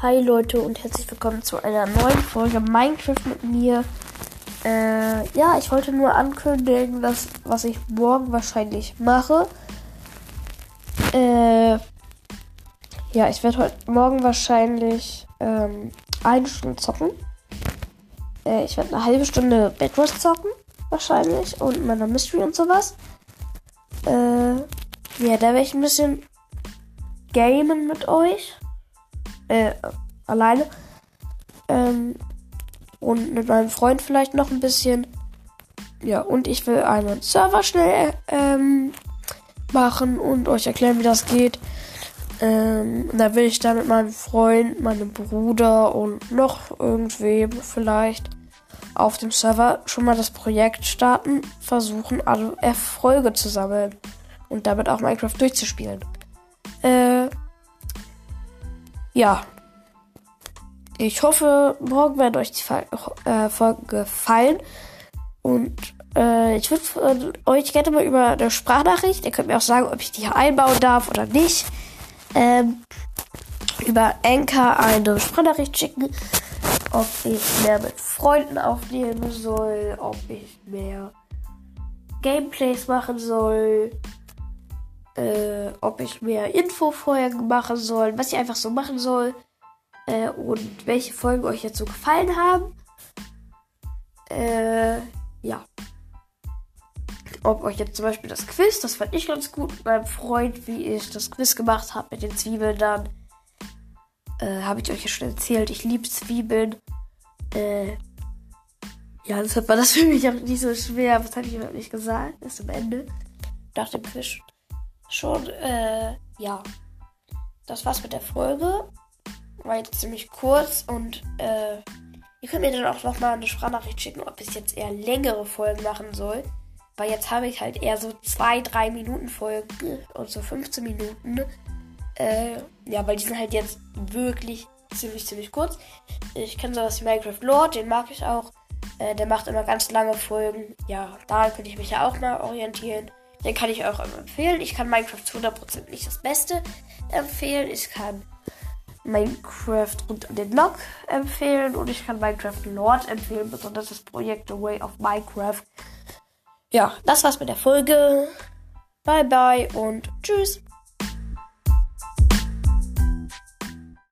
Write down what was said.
Hi Leute und herzlich willkommen zu einer neuen Folge Minecraft mit mir. Äh, ja, ich wollte nur ankündigen, dass was ich morgen wahrscheinlich mache. Äh, ja, ich werde heute morgen wahrscheinlich ähm, eine Stunde zocken. Äh, ich werde eine halbe Stunde Bedwars zocken, wahrscheinlich, und meiner Mystery und sowas. Äh, ja, da werde ich ein bisschen gamen mit euch äh, alleine. Ähm, und mit meinem Freund vielleicht noch ein bisschen. Ja, und ich will einen Server schnell ähm, machen und euch erklären, wie das geht. Ähm, da will ich dann mit meinem Freund, meinem Bruder und noch irgendwem vielleicht auf dem Server schon mal das Projekt starten, versuchen, alle Erfolge zu sammeln und damit auch Minecraft durchzuspielen. Ja. Ich hoffe, morgen wird euch die äh, Folge gefallen. Und äh, ich würde äh, euch gerne mal über eine Sprachnachricht, ihr könnt mir auch sagen, ob ich die hier einbauen darf oder nicht, ähm, über Anchor eine Sprachnachricht schicken, ob ich mehr mit Freunden aufnehmen soll, ob ich mehr Gameplays machen soll, äh, ob ich mehr Infofolgen machen soll, was ich einfach so machen soll äh, und welche Folgen euch jetzt so gefallen haben. Äh, ja. Ob euch jetzt zum Beispiel das Quiz, das fand ich ganz gut mit meinem Freund, wie ich das Quiz gemacht habe mit den Zwiebeln dann. Äh, habe ich euch ja schon erzählt, ich liebe Zwiebeln. Äh, ja, deshalb war das für mich auch nicht so schwer. Was habe ich überhaupt nicht gesagt? Ist am Ende. Nach dem Quiz schon, äh, ja. Das war's mit der Folge. War jetzt ziemlich kurz und, äh, ihr könnt mir dann auch nochmal eine Sprachnachricht schicken, ob ich jetzt eher längere Folgen machen soll. Weil jetzt habe ich halt eher so 2, 3 Minuten Folgen und so 15 Minuten. Äh, ja, weil die sind halt jetzt wirklich ziemlich, ziemlich kurz. Ich kenne sowas wie Minecraft Lord, den mag ich auch. Äh, der macht immer ganz lange Folgen. Ja, da könnte ich mich ja auch mal orientieren. Den kann ich auch empfehlen. Ich kann Minecraft zu 100% nicht das Beste empfehlen. Ich kann Minecraft und den Log empfehlen und ich kann Minecraft Lord empfehlen, besonders das Projekt The Way of Minecraft. Ja, das war's mit der Folge. Bye bye und tschüss.